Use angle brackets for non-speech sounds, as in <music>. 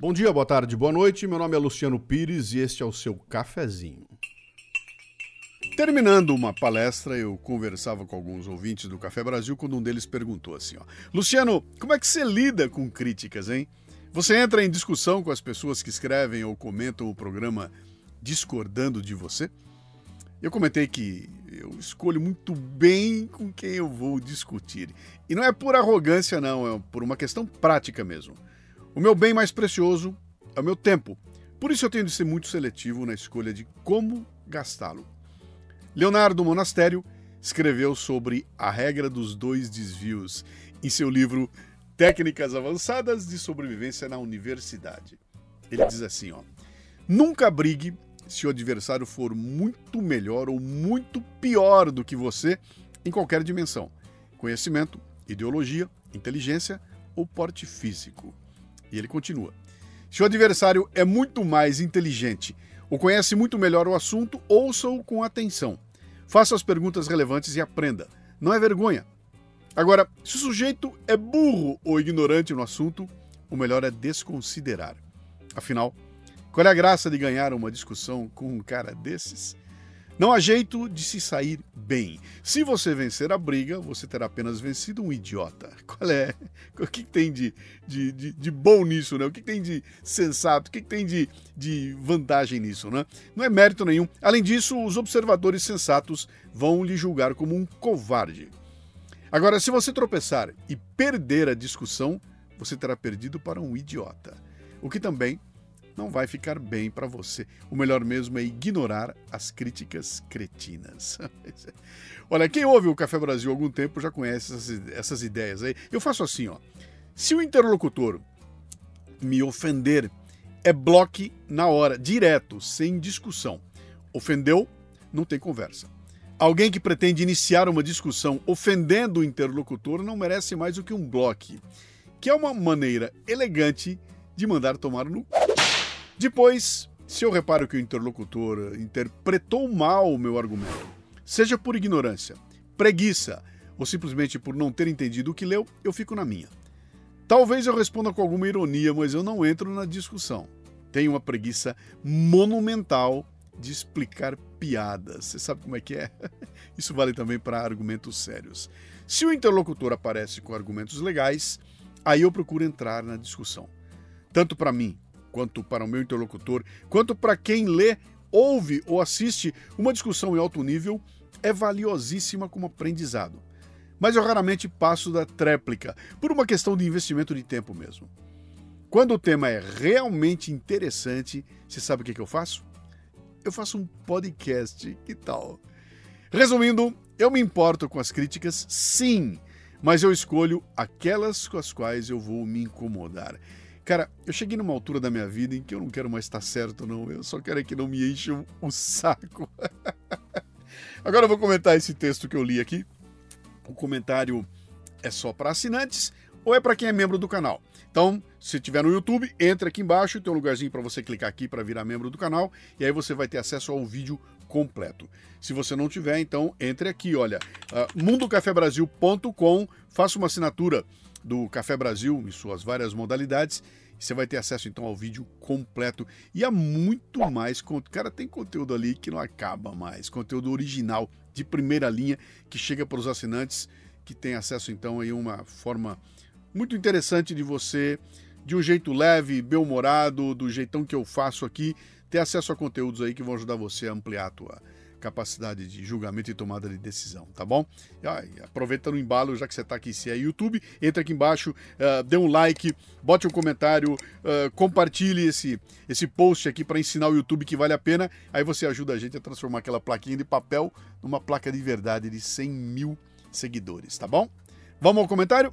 Bom dia, boa tarde, boa noite. Meu nome é Luciano Pires e este é o seu cafezinho. Terminando uma palestra, eu conversava com alguns ouvintes do Café Brasil quando um deles perguntou assim: ó, Luciano, como é que você lida com críticas, hein? Você entra em discussão com as pessoas que escrevem ou comentam o programa discordando de você? Eu comentei que eu escolho muito bem com quem eu vou discutir. E não é por arrogância, não, é por uma questão prática mesmo. O meu bem mais precioso é o meu tempo. Por isso eu tenho de ser muito seletivo na escolha de como gastá-lo. Leonardo Monastério escreveu sobre a regra dos dois desvios em seu livro Técnicas Avançadas de Sobrevivência na Universidade. Ele diz assim, ó: Nunca brigue se o adversário for muito melhor ou muito pior do que você em qualquer dimensão: conhecimento, ideologia, inteligência ou porte físico. E ele continua: Se o adversário é muito mais inteligente ou conhece muito melhor o assunto, ouça-o com atenção. Faça as perguntas relevantes e aprenda. Não é vergonha, Agora, se o sujeito é burro ou ignorante no assunto, o melhor é desconsiderar. Afinal, qual é a graça de ganhar uma discussão com um cara desses? Não há jeito de se sair bem. Se você vencer a briga, você terá apenas vencido um idiota. Qual é? O que tem de, de, de, de bom nisso, né? O que tem de sensato? O que tem de, de vantagem nisso, né? Não é mérito nenhum. Além disso, os observadores sensatos vão lhe julgar como um covarde. Agora, se você tropeçar e perder a discussão, você terá perdido para um idiota. O que também não vai ficar bem para você. O melhor mesmo é ignorar as críticas cretinas. <laughs> Olha, quem ouve o Café Brasil há algum tempo já conhece essas, essas ideias aí. Eu faço assim, ó. Se o interlocutor me ofender, é bloque na hora, direto, sem discussão. Ofendeu, não tem conversa. Alguém que pretende iniciar uma discussão ofendendo o interlocutor não merece mais do que um bloque, que é uma maneira elegante de mandar tomar no. Depois, se eu reparo que o interlocutor interpretou mal o meu argumento, seja por ignorância, preguiça ou simplesmente por não ter entendido o que leu, eu fico na minha. Talvez eu responda com alguma ironia, mas eu não entro na discussão. Tenho uma preguiça monumental de explicar piadas. Você sabe como é que é? <laughs> Isso vale também para argumentos sérios. Se o interlocutor aparece com argumentos legais, aí eu procuro entrar na discussão. Tanto para mim, quanto para o meu interlocutor, quanto para quem lê, ouve ou assiste uma discussão em alto nível, é valiosíssima como aprendizado. Mas eu raramente passo da tréplica, por uma questão de investimento de tempo mesmo. Quando o tema é realmente interessante, você sabe o que, que eu faço? eu faço um podcast, que tal? Resumindo, eu me importo com as críticas, sim, mas eu escolho aquelas com as quais eu vou me incomodar. Cara, eu cheguei numa altura da minha vida em que eu não quero mais estar certo, não. Eu só quero é que não me encham o saco. <laughs> Agora eu vou comentar esse texto que eu li aqui. O comentário é só para assinantes ou é para quem é membro do canal. Então, se estiver no YouTube, entre aqui embaixo, tem um lugarzinho para você clicar aqui para virar membro do canal e aí você vai ter acesso ao vídeo completo. Se você não tiver, então entre aqui, olha, uh, mundocafebrasil.com, faça uma assinatura do Café Brasil em suas várias modalidades você vai ter acesso então ao vídeo completo e há muito mais. Cara, tem conteúdo ali que não acaba mais, conteúdo original de primeira linha que chega para os assinantes que tem acesso então a uma forma muito interessante de você, de um jeito leve, bem-humorado, do jeitão que eu faço aqui, ter acesso a conteúdos aí que vão ajudar você a ampliar a tua capacidade de julgamento e tomada de decisão, tá bom? E, aproveita no embalo, já que você está aqui, se é YouTube, entra aqui embaixo, uh, dê um like, bote um comentário, uh, compartilhe esse, esse post aqui para ensinar o YouTube que vale a pena. Aí você ajuda a gente a transformar aquela plaquinha de papel numa placa de verdade de 100 mil seguidores, tá bom? Vamos ao comentário?